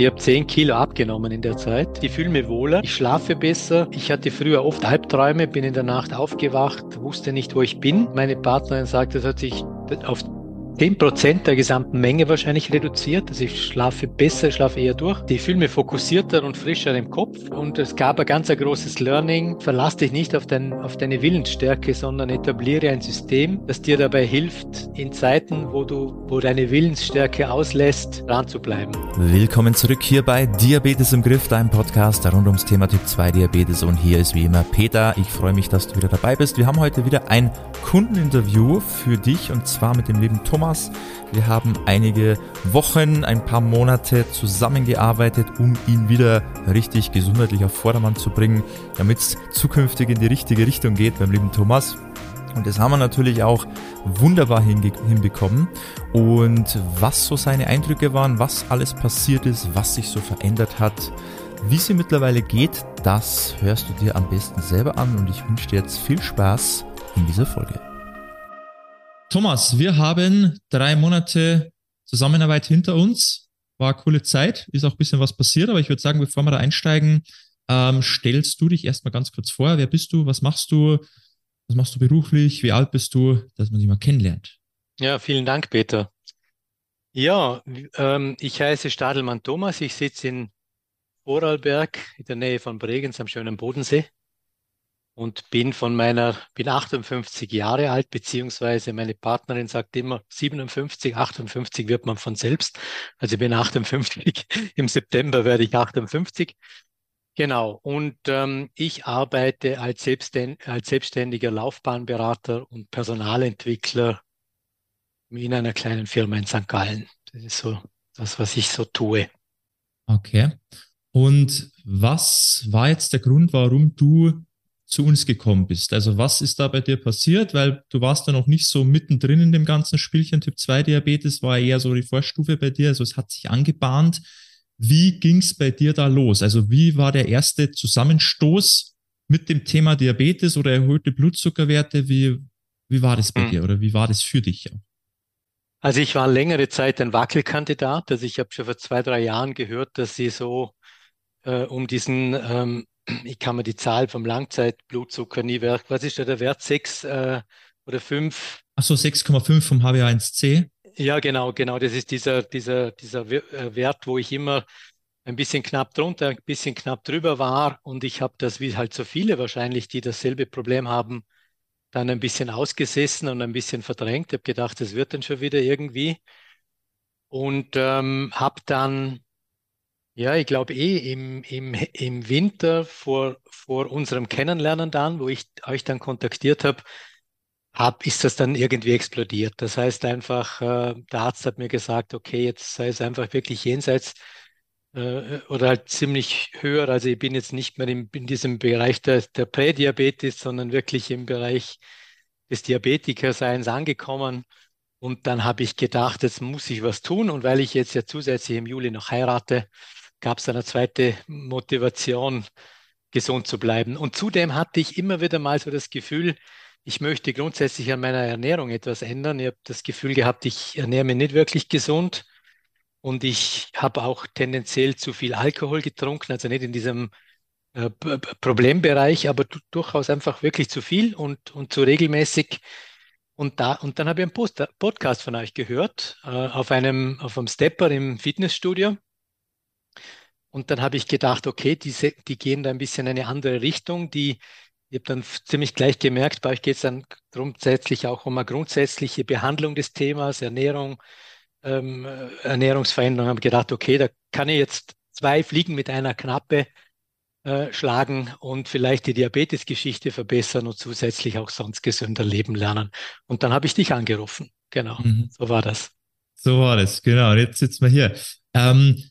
Ich habe 10 Kilo abgenommen in der Zeit. Ich fühle mich wohler, ich schlafe besser. Ich hatte früher oft Albträume, bin in der Nacht aufgewacht, wusste nicht, wo ich bin. Meine Partnerin sagt, das hat sich auf 10 Prozent der gesamten Menge wahrscheinlich reduziert. Also ich schlafe besser, schlafe eher durch. Ich fühle mich fokussierter und frischer im Kopf. Und es gab ein ganz ein großes Learning. Verlass dich nicht auf, dein, auf deine Willensstärke, sondern etabliere ein System, das dir dabei hilft, in Zeiten, wo du, wo deine Willensstärke auslässt, dran zu bleiben. Willkommen zurück hier bei Diabetes im Griff, deinem Podcast rund ums Thema Typ 2 Diabetes. Und hier ist wie immer Peter. Ich freue mich, dass du wieder dabei bist. Wir haben heute wieder ein Kundeninterview für dich und zwar mit dem lieben Thomas Thomas. Wir haben einige Wochen, ein paar Monate zusammengearbeitet, um ihn wieder richtig gesundheitlich auf Vordermann zu bringen, damit es zukünftig in die richtige Richtung geht beim lieben Thomas. Und das haben wir natürlich auch wunderbar hinbekommen. Und was so seine Eindrücke waren, was alles passiert ist, was sich so verändert hat, wie sie mittlerweile geht, das hörst du dir am besten selber an und ich wünsche dir jetzt viel Spaß in dieser Folge. Thomas, wir haben drei Monate Zusammenarbeit hinter uns. War eine coole Zeit, ist auch ein bisschen was passiert, aber ich würde sagen, bevor wir da einsteigen, ähm, stellst du dich erstmal ganz kurz vor. Wer bist du? Was machst du? Was machst du beruflich? Wie alt bist du? Dass man dich mal kennenlernt. Ja, vielen Dank, Peter. Ja, ähm, ich heiße Stadelmann Thomas. Ich sitze in Vorarlberg in der Nähe von Bregenz am schönen Bodensee und bin von meiner, bin 58 Jahre alt, beziehungsweise meine Partnerin sagt immer 57, 58 wird man von selbst. Also ich bin 58, im September werde ich 58. Genau, und ähm, ich arbeite als, Selbstständ als selbstständiger Laufbahnberater und Personalentwickler in einer kleinen Firma in St. Gallen. Das ist so das, was ich so tue. Okay. Und was war jetzt der Grund, warum du zu uns gekommen bist. Also was ist da bei dir passiert? Weil du warst da noch nicht so mittendrin in dem ganzen Spielchen. Typ 2 Diabetes war eher so die Vorstufe bei dir. Also es hat sich angebahnt. Wie ging es bei dir da los? Also wie war der erste Zusammenstoß mit dem Thema Diabetes oder erhöhte Blutzuckerwerte? Wie, wie war das bei hm. dir oder wie war das für dich? Also ich war längere Zeit ein Wackelkandidat. Also ich habe schon vor zwei, drei Jahren gehört, dass sie so äh, um diesen ähm, ich kann mir die Zahl vom Langzeitblutzucker nie merken. Was ist da der Wert? 6 äh, oder 5? Achso, 6,5 vom HbA1c. Ja, genau, genau. Das ist dieser, dieser, dieser äh, Wert, wo ich immer ein bisschen knapp drunter, ein bisschen knapp drüber war. Und ich habe das, wie halt so viele wahrscheinlich, die dasselbe Problem haben, dann ein bisschen ausgesessen und ein bisschen verdrängt. Ich habe gedacht, das wird dann schon wieder irgendwie. Und ähm, habe dann ja, ich glaube eh im, im, im Winter vor, vor unserem Kennenlernen dann, wo ich euch dann kontaktiert habe, hab, ist das dann irgendwie explodiert. Das heißt einfach, äh, der Arzt hat mir gesagt, okay, jetzt sei es einfach wirklich jenseits äh, oder halt ziemlich höher. Also ich bin jetzt nicht mehr in, in diesem Bereich der, der Prädiabetes, sondern wirklich im Bereich des Diabetikerseins angekommen. Und dann habe ich gedacht, jetzt muss ich was tun. Und weil ich jetzt ja zusätzlich im Juli noch heirate, gab es eine zweite Motivation, gesund zu bleiben. Und zudem hatte ich immer wieder mal so das Gefühl, ich möchte grundsätzlich an meiner Ernährung etwas ändern. Ich habe das Gefühl gehabt, ich ernähre mich nicht wirklich gesund und ich habe auch tendenziell zu viel Alkohol getrunken, also nicht in diesem äh, Problembereich, aber durchaus einfach wirklich zu viel und, und zu regelmäßig. Und, da, und dann habe ich einen Post Podcast von euch gehört, äh, auf einem, auf einem Stepper im Fitnessstudio. Und dann habe ich gedacht, okay, diese, die gehen da ein bisschen in eine andere Richtung. Die, ich habe dann ziemlich gleich gemerkt, bei euch geht es dann grundsätzlich auch um eine grundsätzliche Behandlung des Themas, Ernährung, ähm, Ernährungsveränderung. Habe gedacht, okay, da kann ich jetzt zwei Fliegen mit einer Knappe äh, schlagen und vielleicht die Diabetesgeschichte verbessern und zusätzlich auch sonst gesünder leben lernen. Und dann habe ich dich angerufen. Genau, mhm. so war das. So war das, genau. Jetzt sitzen wir hier. Ähm,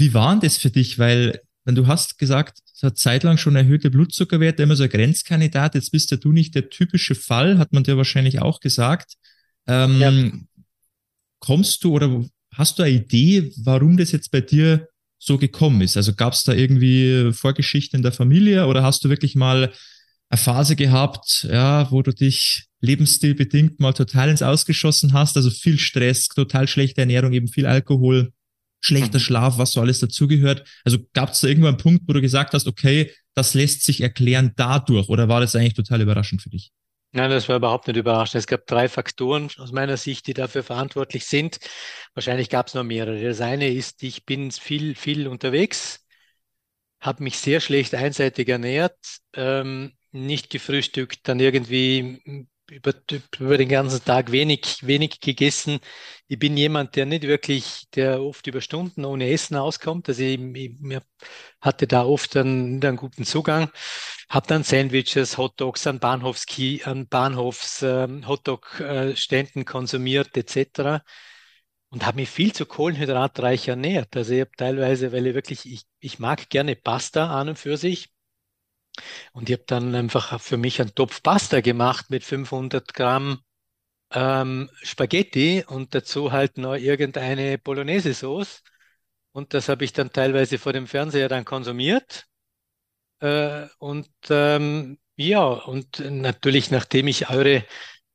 wie war denn das für dich? Weil, wenn du hast gesagt, es hat zeitlang schon erhöhte Blutzuckerwerte, immer so ein Grenzkandidat, jetzt bist ja du nicht der typische Fall, hat man dir wahrscheinlich auch gesagt. Ähm, ja. Kommst du oder hast du eine Idee, warum das jetzt bei dir so gekommen ist? Also gab es da irgendwie Vorgeschichten in der Familie oder hast du wirklich mal eine Phase gehabt, ja, wo du dich lebensstilbedingt mal total ins Ausgeschossen hast, also viel Stress, total schlechte Ernährung, eben viel Alkohol. Schlechter mhm. Schlaf, was so alles dazugehört. Also gab es da irgendwann einen Punkt, wo du gesagt hast, okay, das lässt sich erklären dadurch oder war das eigentlich total überraschend für dich? Nein, das war überhaupt nicht überraschend. Es gab drei Faktoren aus meiner Sicht, die dafür verantwortlich sind. Wahrscheinlich gab es noch mehrere. Das eine ist, ich bin viel, viel unterwegs, habe mich sehr schlecht einseitig ernährt, ähm, nicht gefrühstückt, dann irgendwie über, über den ganzen Tag wenig, wenig gegessen. Ich bin jemand, der nicht wirklich, der oft über Stunden ohne Essen auskommt. Also ich, ich hatte da oft einen, einen guten Zugang. Habe dann Sandwiches, Hotdogs an Bahnhofski, an Bahnhofs ähm, Hotdog-Ständen konsumiert etc. Und habe mich viel zu kohlenhydratreich ernährt. Also ich habe teilweise, weil ich wirklich, ich, ich mag gerne Pasta an und für sich und ich habe dann einfach für mich einen Topf Pasta gemacht mit 500 Gramm ähm, Spaghetti und dazu halt noch irgendeine Bolognese-Sauce. Und das habe ich dann teilweise vor dem Fernseher dann konsumiert. Äh, und ähm, ja, und natürlich, nachdem ich eure,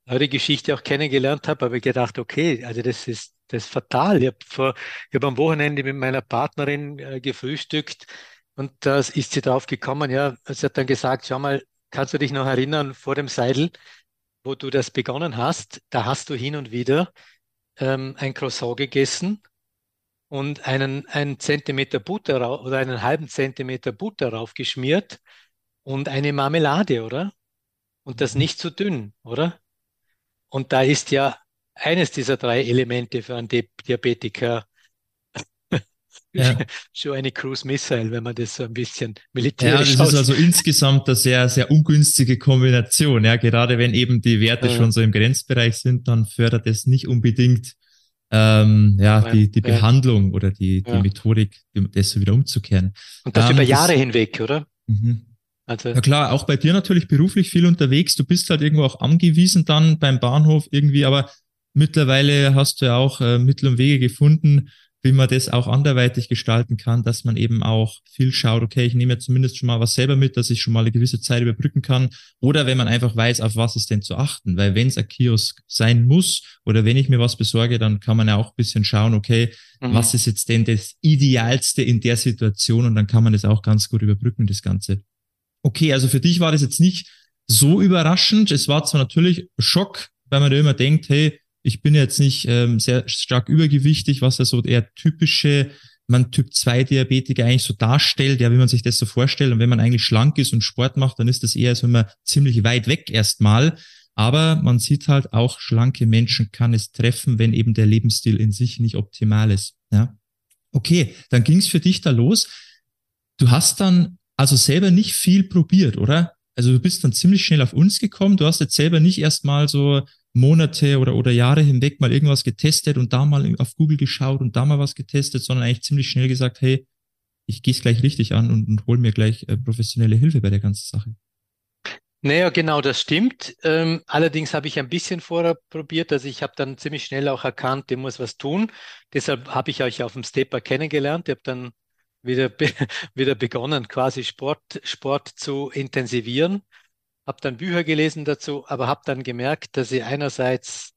eure Geschichte auch kennengelernt habe, habe ich gedacht, okay, also das ist, das ist fatal. Ich habe habe am Wochenende mit meiner Partnerin äh, gefrühstückt und da ist sie drauf gekommen, ja, sie hat dann gesagt, schau mal, kannst du dich noch erinnern vor dem Seidel, wo du das begonnen hast, da hast du hin und wieder ähm, ein Croissant gegessen und einen, einen Zentimeter Butter oder einen halben Zentimeter Butter raufgeschmiert und eine Marmelade, oder? Und das mhm. nicht zu dünn, oder? Und da ist ja eines dieser drei Elemente für einen Diabetiker ja. schon eine Cruise Missile, wenn man das so ein bisschen militärisch Ja, das ist also insgesamt eine sehr, sehr ungünstige Kombination. Ja, gerade wenn eben die Werte ja. schon so im Grenzbereich sind, dann fördert es nicht unbedingt ähm, ja, ja, die, die. Behandlung oder die, die Methodik, das so wieder umzukehren. Und das ähm, über Jahre das, hinweg, oder? Mhm. Also, ja klar, auch bei dir natürlich beruflich viel unterwegs. Du bist halt irgendwo auch angewiesen dann beim Bahnhof irgendwie, aber mittlerweile hast du ja auch äh, Mittel und Wege gefunden, wie man das auch anderweitig gestalten kann, dass man eben auch viel schaut, okay, ich nehme zumindest schon mal was selber mit, dass ich schon mal eine gewisse Zeit überbrücken kann. Oder wenn man einfach weiß, auf was ist denn zu achten. Weil wenn es ein Kiosk sein muss oder wenn ich mir was besorge, dann kann man ja auch ein bisschen schauen, okay, mhm. was ist jetzt denn das Idealste in der Situation? Und dann kann man das auch ganz gut überbrücken, das Ganze. Okay, also für dich war das jetzt nicht so überraschend. Es war zwar natürlich Schock, weil man da immer denkt, hey, ich bin jetzt nicht ähm, sehr stark übergewichtig, was ja so eher typische man Typ 2 Diabetiker eigentlich so darstellt, ja, wie man sich das so vorstellt. Und wenn man eigentlich schlank ist und Sport macht, dann ist das eher so immer ziemlich weit weg erstmal. Aber man sieht halt auch, schlanke Menschen kann es treffen, wenn eben der Lebensstil in sich nicht optimal ist. Ja. Okay, dann ging es für dich da los. Du hast dann also selber nicht viel probiert, oder? Also du bist dann ziemlich schnell auf uns gekommen. Du hast jetzt selber nicht erstmal so Monate oder, oder Jahre hinweg mal irgendwas getestet und da mal auf Google geschaut und da mal was getestet, sondern eigentlich ziemlich schnell gesagt, hey, ich gehe es gleich richtig an und, und hol mir gleich äh, professionelle Hilfe bei der ganzen Sache. Naja, genau, das stimmt. Ähm, allerdings habe ich ein bisschen vorher probiert, also ich habe dann ziemlich schnell auch erkannt, dem muss was tun. Deshalb habe ich euch auf dem Stepper kennengelernt. Ich habe dann wieder, be wieder begonnen, quasi Sport, Sport zu intensivieren habe dann Bücher gelesen dazu, aber habe dann gemerkt, dass ich einerseits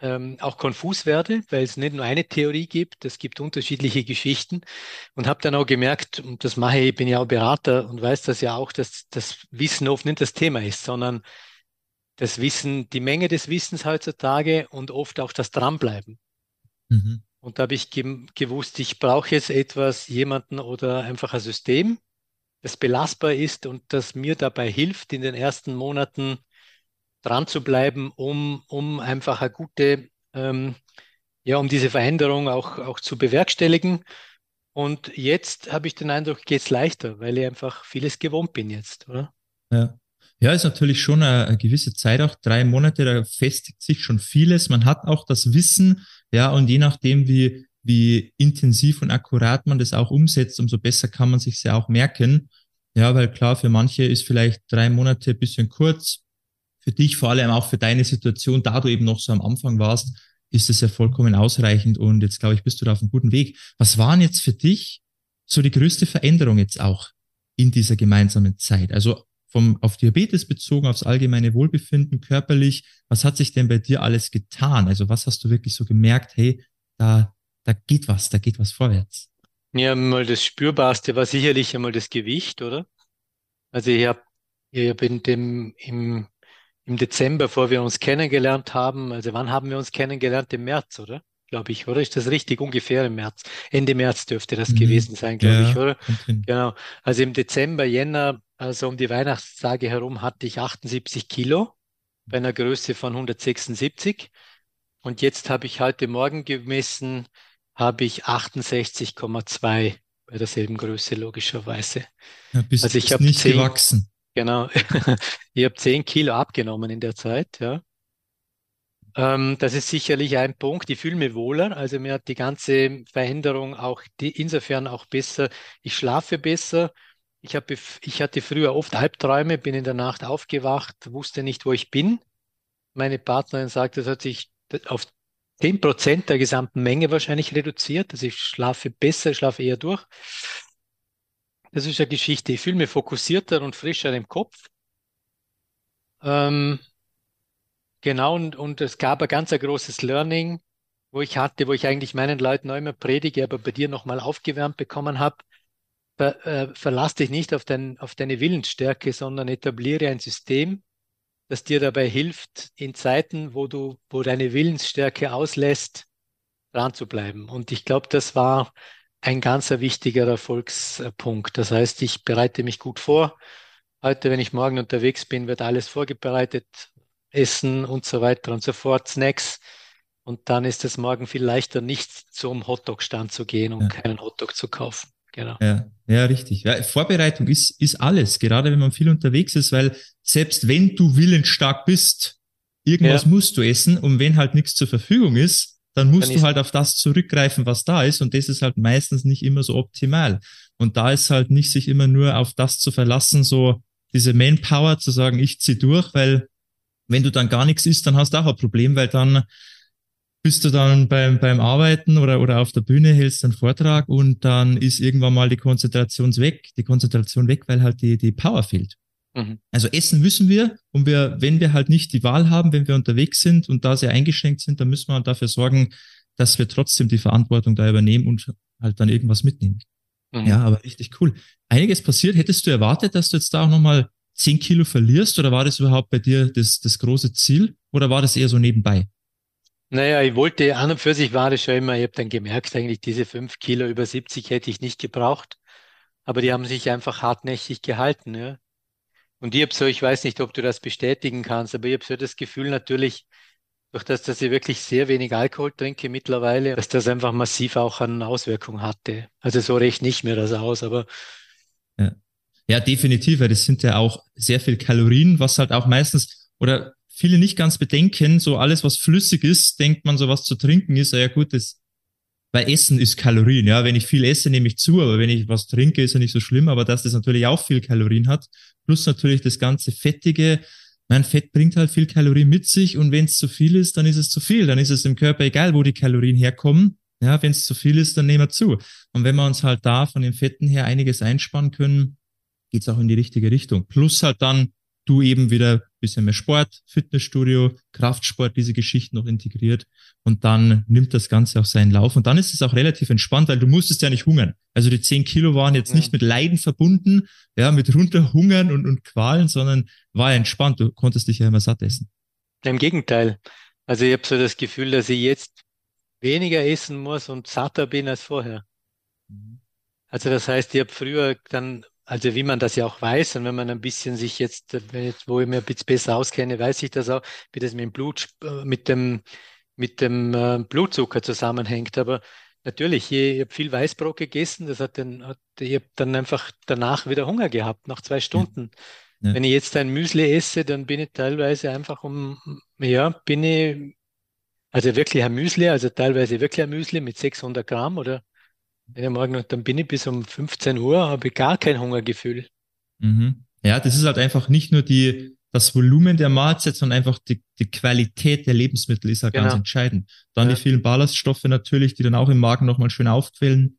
ähm, auch konfus werde, weil es nicht nur eine Theorie gibt, es gibt unterschiedliche Geschichten und habe dann auch gemerkt, und das mache ich, bin ja auch Berater und weiß das ja auch, dass das Wissen oft nicht das Thema ist, sondern das Wissen, die Menge des Wissens heutzutage und oft auch das Dranbleiben. Mhm. Und da habe ich ge gewusst, ich brauche jetzt etwas, jemanden oder einfach ein System, das belastbar ist und das mir dabei hilft, in den ersten Monaten dran zu bleiben, um, um einfach eine gute, ähm, ja, um diese Veränderung auch, auch zu bewerkstelligen. Und jetzt habe ich den Eindruck, geht es leichter, weil ich einfach vieles gewohnt bin jetzt, oder? Ja. Ja, ist natürlich schon eine, eine, gewisse Zeit, auch drei Monate, da festigt sich schon vieles. Man hat auch das Wissen, ja, und je nachdem, wie, wie intensiv und akkurat man das auch umsetzt, umso besser kann man sich ja auch merken. Ja, weil klar, für manche ist vielleicht drei Monate ein bisschen kurz. Für dich, vor allem auch für deine Situation, da du eben noch so am Anfang warst, ist es ja vollkommen ausreichend und jetzt glaube ich, bist du da auf einem guten Weg. Was waren jetzt für dich so die größte Veränderung jetzt auch in dieser gemeinsamen Zeit? Also vom, auf Diabetes bezogen, aufs allgemeine Wohlbefinden, körperlich, was hat sich denn bei dir alles getan? Also was hast du wirklich so gemerkt, hey, da da geht was, da geht was vorwärts. Ja, mal das Spürbarste war sicherlich einmal das Gewicht, oder? Also ich habe ich hab in dem, im, im Dezember, vor wir uns kennengelernt haben, also wann haben wir uns kennengelernt? Im März, oder? Glaube ich, oder? Ist das richtig? Ungefähr im März. Ende März dürfte das mhm. gewesen sein, glaube ja, ich, oder? Genau. Also im Dezember, Jänner, also um die Weihnachtstage herum hatte ich 78 Kilo bei einer Größe von 176. Und jetzt habe ich heute Morgen gemessen, habe ich 68,2 bei derselben Größe logischerweise. Ja, bist, also ich habe nicht 10, gewachsen. Genau. ich habe 10 Kilo abgenommen in der Zeit, ja. Ähm, das ist sicherlich ein Punkt. Ich fühle mich wohler. Also mir hat die ganze Veränderung auch die, insofern auch besser. Ich schlafe besser. Ich, habe, ich hatte früher oft Albträume, bin in der Nacht aufgewacht, wusste nicht, wo ich bin. Meine Partnerin sagt, das hat sich auf 10 Prozent der gesamten Menge wahrscheinlich reduziert. Also ich schlafe besser, schlafe eher durch. Das ist eine Geschichte. Ich fühle mich fokussierter und frischer im Kopf. Ähm, genau, und, und es gab ein ganz ein großes Learning, wo ich hatte, wo ich eigentlich meinen Leuten auch immer predige, aber bei dir nochmal aufgewärmt bekommen habe. Ver, äh, verlass dich nicht auf, dein, auf deine Willensstärke, sondern etabliere ein System, das dir dabei hilft, in Zeiten, wo du, wo deine Willensstärke auslässt, dran zu bleiben. Und ich glaube, das war ein ganz wichtiger Erfolgspunkt. Das heißt, ich bereite mich gut vor. Heute, wenn ich morgen unterwegs bin, wird alles vorbereitet, Essen und so weiter und so fort, Snacks. Und dann ist es morgen viel leichter, nicht zum Hotdog-Stand zu gehen und ja. keinen Hotdog zu kaufen. Genau. Ja, ja, richtig. Ja, Vorbereitung ist, ist alles, gerade wenn man viel unterwegs ist, weil selbst wenn du willensstark bist, irgendwas ja. musst du essen und wenn halt nichts zur Verfügung ist, dann musst dann du halt auf das zurückgreifen, was da ist und das ist halt meistens nicht immer so optimal. Und da ist halt nicht sich immer nur auf das zu verlassen, so diese Manpower zu sagen, ich zieh durch, weil wenn du dann gar nichts isst, dann hast du auch ein Problem, weil dann bist du dann beim, beim Arbeiten oder, oder auf der Bühne, hältst einen Vortrag und dann ist irgendwann mal die Konzentration weg, die Konzentration weg, weil halt die, die Power fehlt. Mhm. Also essen müssen wir und wir, wenn wir halt nicht die Wahl haben, wenn wir unterwegs sind und da sehr eingeschränkt sind, dann müssen wir dafür sorgen, dass wir trotzdem die Verantwortung da übernehmen und halt dann irgendwas mitnehmen. Mhm. Ja, aber richtig cool. Einiges passiert. Hättest du erwartet, dass du jetzt da auch nochmal zehn Kilo verlierst oder war das überhaupt bei dir das, das große Ziel oder war das eher so nebenbei? Naja, ich wollte, an und für sich war das schon immer, ich habe dann gemerkt, eigentlich diese fünf Kilo über 70 hätte ich nicht gebraucht, aber die haben sich einfach hartnäckig gehalten. Ja. Und ich habe so, ich weiß nicht, ob du das bestätigen kannst, aber ich habe so das Gefühl natürlich, durch das, dass ich wirklich sehr wenig Alkohol trinke mittlerweile, dass das einfach massiv auch eine Auswirkung hatte. Also so recht nicht mehr das aus, aber ja. ja, definitiv, weil das sind ja auch sehr viel Kalorien, was halt auch meistens oder viele nicht ganz bedenken, so alles, was flüssig ist, denkt man, so was zu trinken ist, ja gut, das, weil Essen ist Kalorien, ja, wenn ich viel esse, nehme ich zu, aber wenn ich was trinke, ist ja nicht so schlimm, aber dass das natürlich auch viel Kalorien hat, plus natürlich das ganze Fettige, mein Fett bringt halt viel Kalorien mit sich und wenn es zu viel ist, dann ist es zu viel, dann ist es im Körper egal, wo die Kalorien herkommen, ja, wenn es zu viel ist, dann nehmen wir zu. Und wenn wir uns halt da von den Fetten her einiges einsparen können, geht's auch in die richtige Richtung. Plus halt dann du eben wieder bisschen mehr Sport, Fitnessstudio, Kraftsport, diese Geschichten noch integriert und dann nimmt das Ganze auch seinen Lauf und dann ist es auch relativ entspannt, weil du musstest ja nicht hungern. Also die zehn Kilo waren jetzt ja. nicht mit Leiden verbunden, ja, mit runterhungern und, und Qualen, sondern war entspannt. Du konntest dich ja immer satt essen. Im Gegenteil. Also ich habe so das Gefühl, dass ich jetzt weniger essen muss und satter bin als vorher. Mhm. Also das heißt, ich habe früher dann also wie man das ja auch weiß und wenn man ein bisschen sich jetzt, wo ich mir ein bisschen besser auskenne, weiß ich das auch, wie das mit dem Blut, äh, mit dem, mit dem äh, Blutzucker zusammenhängt. Aber natürlich, ich, habe viel Weißbrot gegessen, das hat dann, hat, ich habe dann einfach danach wieder Hunger gehabt, nach zwei Stunden. Ja. Wenn ich jetzt ein Müsli esse, dann bin ich teilweise einfach um, ja, bin ich, also wirklich ein Müsli, also teilweise wirklich ein Müsli mit 600 Gramm oder ja, morgen und dann bin ich bis um 15 Uhr, habe ich gar kein Hungergefühl. Mhm. Ja, das ist halt einfach nicht nur die, das Volumen der Mahlzeit, sondern einfach die, die Qualität der Lebensmittel ist halt genau. ganz entscheidend. Dann ja. die vielen Ballaststoffe natürlich, die dann auch im Magen nochmal schön aufquellen.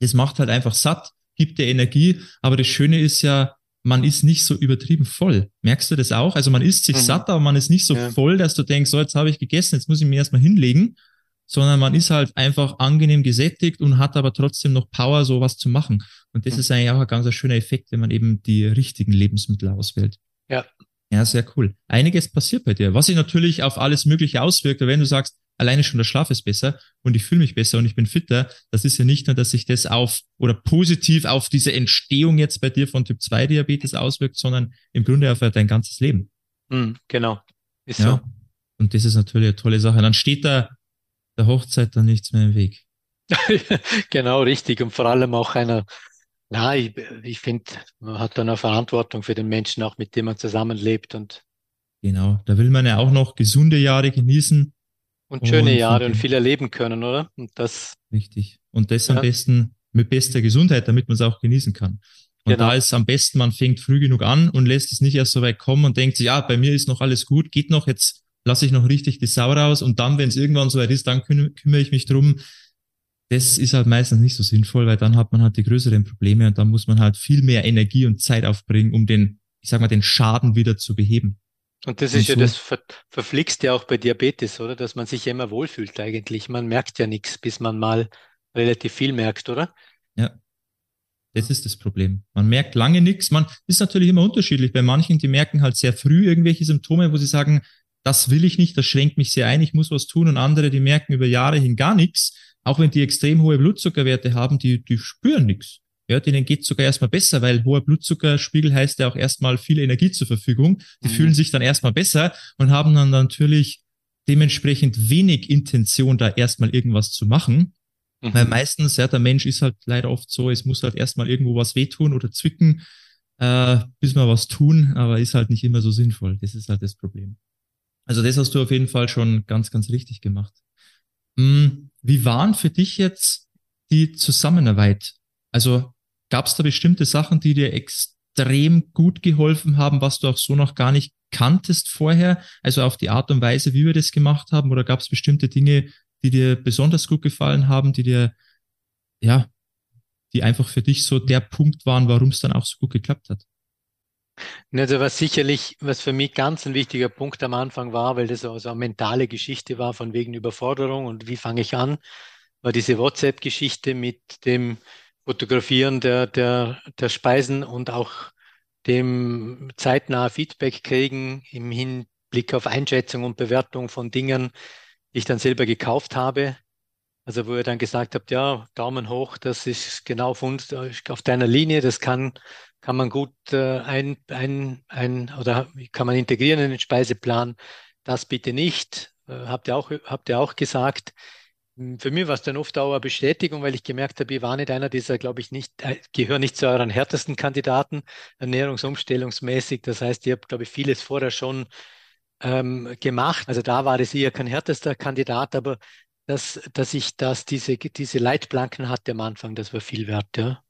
Das macht halt einfach satt, gibt dir Energie. Aber das Schöne ist ja, man ist nicht so übertrieben voll. Merkst du das auch? Also man isst sich mhm. satt, aber man ist nicht so ja. voll, dass du denkst, so jetzt habe ich gegessen, jetzt muss ich mir erstmal hinlegen, sondern man ist halt einfach angenehm gesättigt und hat aber trotzdem noch Power, sowas zu machen. Und das mhm. ist eigentlich auch ein ganz schöner Effekt, wenn man eben die richtigen Lebensmittel auswählt. Ja. Ja, sehr cool. Einiges passiert bei dir, was sich natürlich auf alles Mögliche auswirkt. Wenn du sagst, alleine schon der Schlaf ist besser und ich fühle mich besser und ich bin fitter, das ist ja nicht nur, dass sich das auf oder positiv auf diese Entstehung jetzt bei dir von Typ 2 Diabetes auswirkt, sondern im Grunde auf dein ganzes Leben. Mhm, genau. Ist ja. so. Und das ist natürlich eine tolle Sache. Dann steht da der Hochzeit dann nichts mehr im Weg. genau, richtig. Und vor allem auch einer, na, ich, ich finde, man hat dann eine Verantwortung für den Menschen, auch mit dem man zusammenlebt und Genau, da will man ja auch noch gesunde Jahre genießen. Und schöne und Jahre und viel erleben können, oder? Und das. Richtig. Und das ja. am besten mit bester Gesundheit, damit man es auch genießen kann. Und genau. da ist am besten, man fängt früh genug an und lässt es nicht erst so weit kommen und denkt sich, ja, bei mir ist noch alles gut, geht noch, jetzt lasse ich noch richtig die Sau raus und dann, wenn es irgendwann so weit ist, dann küm kümmere ich mich drum. Das ist halt meistens nicht so sinnvoll, weil dann hat man halt die größeren Probleme und dann muss man halt viel mehr Energie und Zeit aufbringen, um den, ich sag mal, den Schaden wieder zu beheben. Und das ist und ja das Ver Verflixte auch bei Diabetes, oder? Dass man sich ja immer wohlfühlt eigentlich. Man merkt ja nichts, bis man mal relativ viel merkt, oder? Ja. Das ist das Problem. Man merkt lange nichts. Man ist natürlich immer unterschiedlich. Bei manchen, die merken halt sehr früh irgendwelche Symptome, wo sie sagen, das will ich nicht, das schränkt mich sehr ein, ich muss was tun. Und andere, die merken über Jahre hin gar nichts, auch wenn die extrem hohe Blutzuckerwerte haben, die, die spüren nichts. Ja, denen geht sogar erstmal besser, weil hoher Blutzuckerspiegel heißt ja auch erstmal viel Energie zur Verfügung. Die mhm. fühlen sich dann erstmal besser und haben dann natürlich dementsprechend wenig Intention, da erstmal irgendwas zu machen. Mhm. Weil meistens, ja, der Mensch ist halt leider oft so, es muss halt erstmal irgendwo was wehtun oder zwicken, äh, bis wir was tun, aber ist halt nicht immer so sinnvoll. Das ist halt das Problem. Also das hast du auf jeden Fall schon ganz, ganz richtig gemacht. Hm, wie waren für dich jetzt die Zusammenarbeit? Also gab es da bestimmte Sachen, die dir extrem gut geholfen haben, was du auch so noch gar nicht kanntest vorher? Also auf die Art und Weise, wie wir das gemacht haben? Oder gab es bestimmte Dinge, die dir besonders gut gefallen haben, die dir, ja, die einfach für dich so der Punkt waren, warum es dann auch so gut geklappt hat? Also was sicherlich, was für mich ganz ein wichtiger Punkt am Anfang war, weil das also eine mentale Geschichte war von wegen Überforderung und wie fange ich an, war diese WhatsApp-Geschichte mit dem Fotografieren der, der, der Speisen und auch dem zeitnah Feedback kriegen im Hinblick auf Einschätzung und Bewertung von Dingen, die ich dann selber gekauft habe. Also wo ihr dann gesagt habt, ja, Daumen hoch, das ist genau auf, auf deiner Linie, das kann kann man gut äh, ein, ein, ein oder kann man integrieren in den Speiseplan. Das bitte nicht, äh, habt, ihr auch, habt ihr auch gesagt. Hm, für mich war es dann oft auch eine Bestätigung, weil ich gemerkt habe, ich war nicht einer dieser, glaube ich, nicht, äh, gehöre nicht zu euren härtesten Kandidaten, ernährungsumstellungsmäßig. Das heißt, ihr habt, glaube ich, vieles vorher schon ähm, gemacht. Also da war es eher kein härtester Kandidat, aber dass, dass ich das, diese, diese Leitplanken hatte am Anfang, das war viel wert, ja.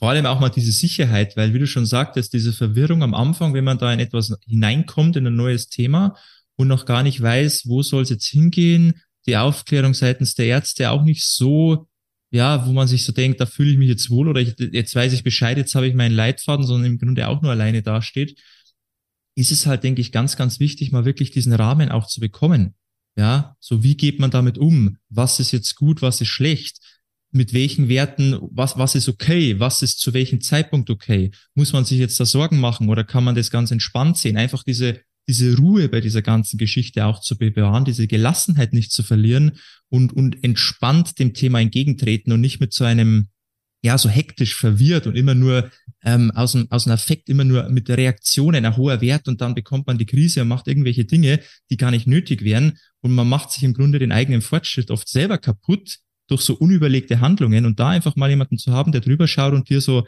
Vor allem auch mal diese Sicherheit, weil wie du schon sagtest, diese Verwirrung am Anfang, wenn man da in etwas hineinkommt, in ein neues Thema und noch gar nicht weiß, wo soll es jetzt hingehen, die Aufklärung seitens der Ärzte auch nicht so, ja, wo man sich so denkt, da fühle ich mich jetzt wohl oder ich, jetzt weiß ich Bescheid, jetzt habe ich meinen Leitfaden, sondern im Grunde auch nur alleine dasteht, ist es halt, denke ich, ganz, ganz wichtig, mal wirklich diesen Rahmen auch zu bekommen. Ja, so wie geht man damit um? Was ist jetzt gut, was ist schlecht? Mit welchen Werten, was, was ist okay, was ist zu welchem Zeitpunkt okay? Muss man sich jetzt da Sorgen machen oder kann man das ganz entspannt sehen? Einfach diese, diese Ruhe bei dieser ganzen Geschichte auch zu bewahren, diese Gelassenheit nicht zu verlieren und, und entspannt dem Thema entgegentreten und nicht mit so einem, ja, so hektisch verwirrt und immer nur ähm, aus, dem, aus einem Affekt, immer nur mit Reaktionen, ein hoher Wert und dann bekommt man die Krise und macht irgendwelche Dinge, die gar nicht nötig wären und man macht sich im Grunde den eigenen Fortschritt oft selber kaputt, durch so unüberlegte Handlungen und da einfach mal jemanden zu haben, der drüber schaut und dir so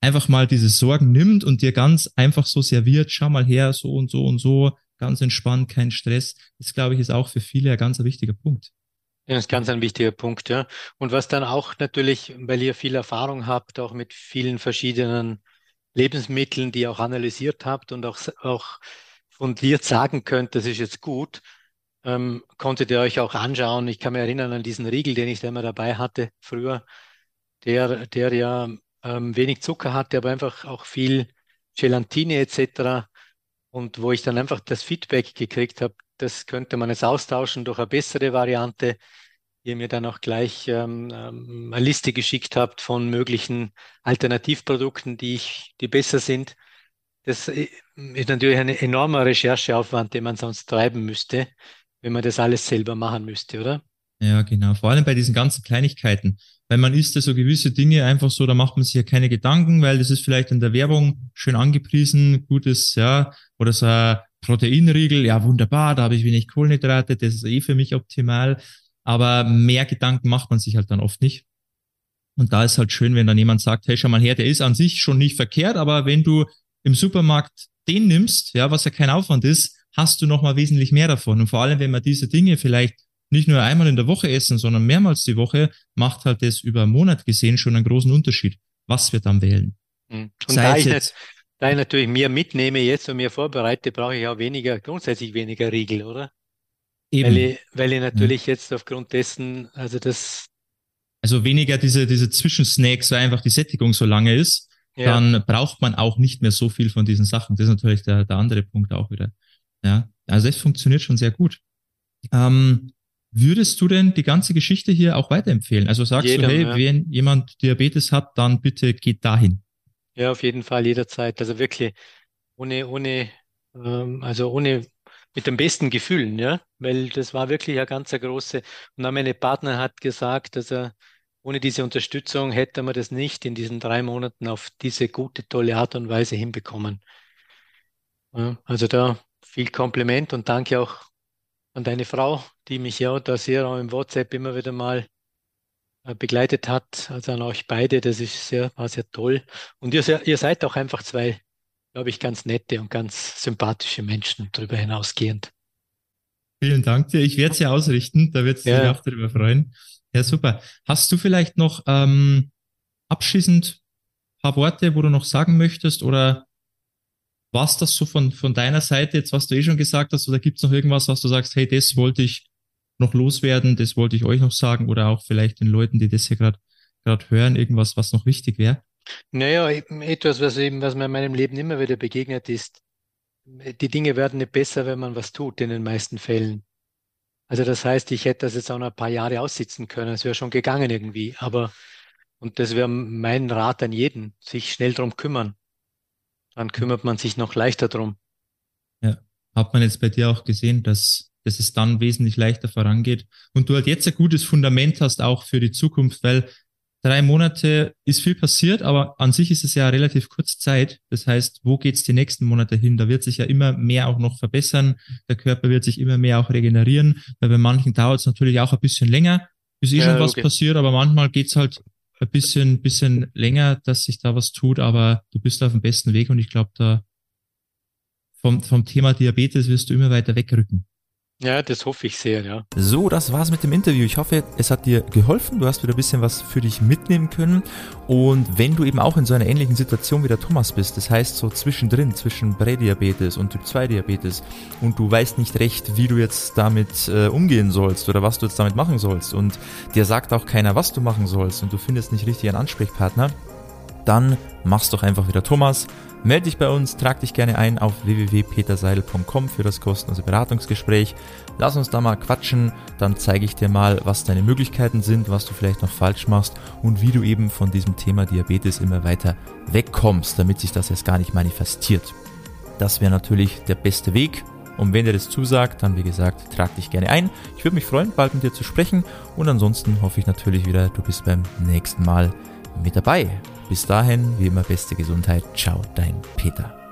einfach mal diese Sorgen nimmt und dir ganz einfach so serviert, schau mal her, so und so und so, ganz entspannt, kein Stress. Das glaube ich ist auch für viele ein ganz wichtiger Punkt. Ja, das ist ganz ein wichtiger Punkt, ja. Und was dann auch natürlich, weil ihr viel Erfahrung habt, auch mit vielen verschiedenen Lebensmitteln, die ihr auch analysiert habt und auch, auch fundiert sagen könnt, das ist jetzt gut, ähm, konntet ihr euch auch anschauen. Ich kann mich erinnern an diesen Riegel, den ich da immer dabei hatte früher, der, der ja ähm, wenig Zucker hatte, aber einfach auch viel Gelatine etc. und wo ich dann einfach das Feedback gekriegt habe, das könnte man jetzt austauschen durch eine bessere Variante. Ihr mir dann auch gleich ähm, ähm, eine Liste geschickt habt von möglichen Alternativprodukten, die ich, die besser sind. Das äh, ist natürlich ein enormer Rechercheaufwand, den man sonst treiben müsste, wenn man das alles selber machen müsste, oder? Ja, genau. Vor allem bei diesen ganzen Kleinigkeiten. Weil man isst ja so gewisse Dinge einfach so, da macht man sich ja keine Gedanken, weil das ist vielleicht in der Werbung schön angepriesen, gutes, ja, oder so ein Proteinriegel, ja, wunderbar, da habe ich wenig Kohlenhydrate, das ist eh für mich optimal. Aber mehr Gedanken macht man sich halt dann oft nicht. Und da ist halt schön, wenn dann jemand sagt, hey, schau mal her, der ist an sich schon nicht verkehrt, aber wenn du im Supermarkt den nimmst, ja, was ja kein Aufwand ist, hast du nochmal wesentlich mehr davon. Und vor allem, wenn man diese Dinge vielleicht nicht nur einmal in der Woche essen, sondern mehrmals die Woche, macht halt das über einen Monat gesehen schon einen großen Unterschied, was wir dann wählen. Hm. Und da ich, nicht, da ich natürlich mehr mitnehme jetzt und mehr vorbereite, brauche ich auch weniger, grundsätzlich weniger Riegel, oder? Eben. Weil ich, weil ich natürlich ja. jetzt aufgrund dessen, also das. Also weniger diese, diese Zwischensnacks, so einfach die Sättigung so lange ist, ja. dann braucht man auch nicht mehr so viel von diesen Sachen. Das ist natürlich der, der andere Punkt auch wieder. Ja, also es funktioniert schon sehr gut. Ähm, würdest du denn die ganze Geschichte hier auch weiterempfehlen? Also sagst Jedem, du, hey, ja. wenn jemand Diabetes hat, dann bitte geht dahin. Ja, auf jeden Fall jederzeit. Also wirklich ohne, ohne, ähm, also ohne mit den besten Gefühlen, ja, weil das war wirklich eine ganz große. Und auch meine Partner hat gesagt, dass er ohne diese Unterstützung hätte man das nicht in diesen drei Monaten auf diese gute, tolle Art und Weise hinbekommen. Ja, also da viel Kompliment und danke auch an deine Frau, die mich ja da sehr auch im WhatsApp immer wieder mal äh, begleitet hat. Also an euch beide, das ist sehr, war sehr toll. Und ihr, ihr seid auch einfach zwei, glaube ich, ganz nette und ganz sympathische Menschen darüber hinausgehend. Vielen Dank dir. Ich werde es ja ausrichten, da wird es ja. sich auch darüber freuen. Ja, super. Hast du vielleicht noch ähm, abschließend ein paar Worte, wo du noch sagen möchtest oder was das so von, von deiner Seite, jetzt was du eh schon gesagt hast, oder gibt es noch irgendwas, was du sagst, hey, das wollte ich noch loswerden, das wollte ich euch noch sagen oder auch vielleicht den Leuten, die das hier gerade gerade hören, irgendwas, was noch wichtig wäre? Naja, etwas, was eben, was mir in meinem Leben immer wieder begegnet ist. Die Dinge werden nicht besser, wenn man was tut, in den meisten Fällen. Also das heißt, ich hätte das jetzt auch noch ein paar Jahre aussitzen können. Es wäre schon gegangen irgendwie. Aber, und das wäre mein Rat an jeden, sich schnell drum kümmern. Dann kümmert man sich noch leichter drum. Ja, hat man jetzt bei dir auch gesehen, dass, dass es dann wesentlich leichter vorangeht und du halt jetzt ein gutes Fundament hast auch für die Zukunft, weil drei Monate ist viel passiert, aber an sich ist es ja relativ kurz Zeit. Das heißt, wo geht's die nächsten Monate hin? Da wird sich ja immer mehr auch noch verbessern. Der Körper wird sich immer mehr auch regenerieren, weil bei manchen dauert es natürlich auch ein bisschen länger, bis eh ja, schon was okay. passiert, aber manchmal geht's halt ein bisschen, bisschen länger, dass sich da was tut, aber du bist auf dem besten Weg und ich glaube, da vom, vom Thema Diabetes wirst du immer weiter wegrücken. Ja, das hoffe ich sehr, ja. So, das war's mit dem Interview. Ich hoffe, es hat dir geholfen. Du hast wieder ein bisschen was für dich mitnehmen können. Und wenn du eben auch in so einer ähnlichen Situation wie der Thomas bist, das heißt so zwischendrin, zwischen Prädiabetes und Typ 2 Diabetes und du weißt nicht recht, wie du jetzt damit äh, umgehen sollst oder was du jetzt damit machen sollst und dir sagt auch keiner, was du machen sollst und du findest nicht richtig einen Ansprechpartner, dann machst doch einfach wieder Thomas Melde dich bei uns, trag dich gerne ein auf www.peterseidel.com für das kostenlose Beratungsgespräch. Lass uns da mal quatschen, dann zeige ich dir mal, was deine Möglichkeiten sind, was du vielleicht noch falsch machst und wie du eben von diesem Thema Diabetes immer weiter wegkommst, damit sich das jetzt gar nicht manifestiert. Das wäre natürlich der beste Weg. Und wenn dir das zusagt, dann wie gesagt, trag dich gerne ein. Ich würde mich freuen, bald mit dir zu sprechen. Und ansonsten hoffe ich natürlich wieder, du bist beim nächsten Mal mit dabei. Bis dahin, wie immer, beste Gesundheit. Ciao, dein Peter.